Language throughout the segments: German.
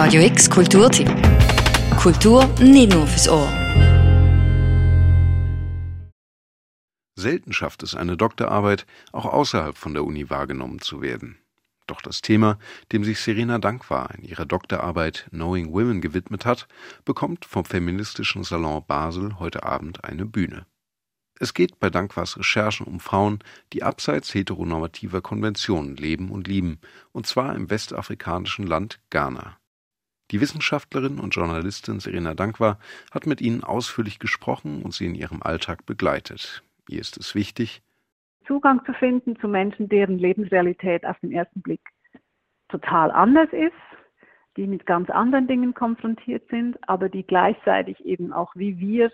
Radio X Kulturtipp. Kultur nicht nur fürs Ohr. Selten schafft es eine Doktorarbeit, auch außerhalb von der Uni wahrgenommen zu werden. Doch das Thema, dem sich Serena Dankwa in ihrer Doktorarbeit Knowing Women gewidmet hat, bekommt vom feministischen Salon Basel heute Abend eine Bühne. Es geht bei Dankwas Recherchen um Frauen, die abseits heteronormativer Konventionen leben und lieben, und zwar im westafrikanischen Land Ghana. Die Wissenschaftlerin und Journalistin Serena Dankwa hat mit ihnen ausführlich gesprochen und sie in ihrem Alltag begleitet. Ihr ist es wichtig, Zugang zu finden zu Menschen, deren Lebensrealität auf den ersten Blick total anders ist, die mit ganz anderen Dingen konfrontiert sind, aber die gleichzeitig eben auch wie wir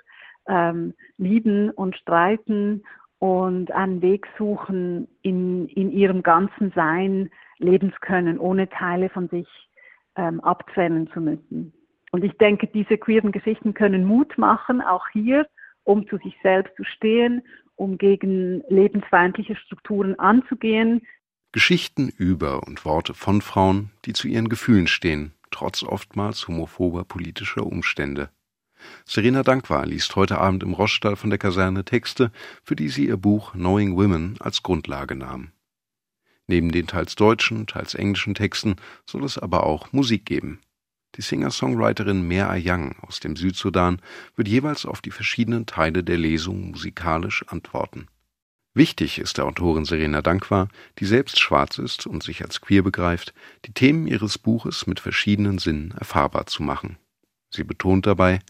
ähm, lieben und streiten und einen Weg suchen, in, in ihrem ganzen Sein leben zu können, ohne Teile von sich ähm, abtrennen zu müssen. Und ich denke, diese queeren Geschichten können Mut machen, auch hier, um zu sich selbst zu stehen, um gegen lebensfeindliche Strukturen anzugehen. Geschichten über und Worte von Frauen, die zu ihren Gefühlen stehen, trotz oftmals homophober politischer Umstände. Serena Dankwa liest heute Abend im Rossstall von der Kaserne Texte, für die sie ihr Buch Knowing Women als Grundlage nahm. Neben den teils deutschen, teils englischen Texten soll es aber auch Musik geben. Die Singer-Songwriterin Mer Young aus dem Südsudan wird jeweils auf die verschiedenen Teile der Lesung musikalisch antworten. Wichtig ist der Autorin Serena Dankwa, die selbst schwarz ist und sich als queer begreift, die Themen ihres Buches mit verschiedenen Sinnen erfahrbar zu machen. Sie betont dabei,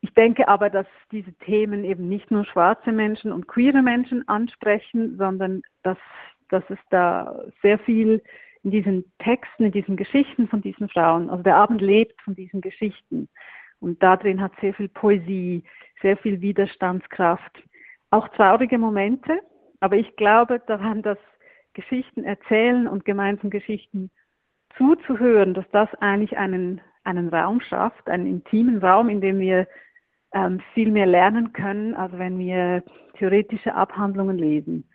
ich denke aber, dass diese Themen eben nicht nur schwarze Menschen und queere Menschen ansprechen, sondern dass, dass es da sehr viel in diesen Texten, in diesen Geschichten von diesen Frauen, also der Abend lebt von diesen Geschichten. Und da drin hat sehr viel Poesie, sehr viel Widerstandskraft, auch traurige Momente. Aber ich glaube daran, dass Geschichten erzählen und gemeinsam Geschichten zuzuhören, dass das eigentlich einen, einen Raum schafft, einen intimen Raum, in dem wir ähm, viel mehr lernen können, als wenn wir theoretische Abhandlungen lesen.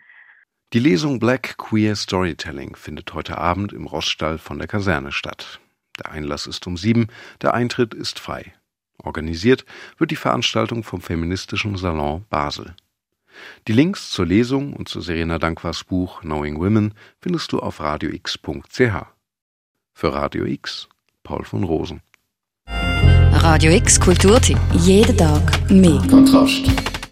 Die Lesung Black Queer Storytelling findet heute Abend im Rossstall von der Kaserne statt. Der Einlass ist um sieben, der Eintritt ist frei. Organisiert wird die Veranstaltung vom Feministischen Salon Basel. Die Links zur Lesung und zu Serena Dankwas Buch Knowing Women findest du auf radiox.ch. Für Radio X, Paul von Rosen. Radio X Kulturtipp. Jeden Tag mehr. Kontrast.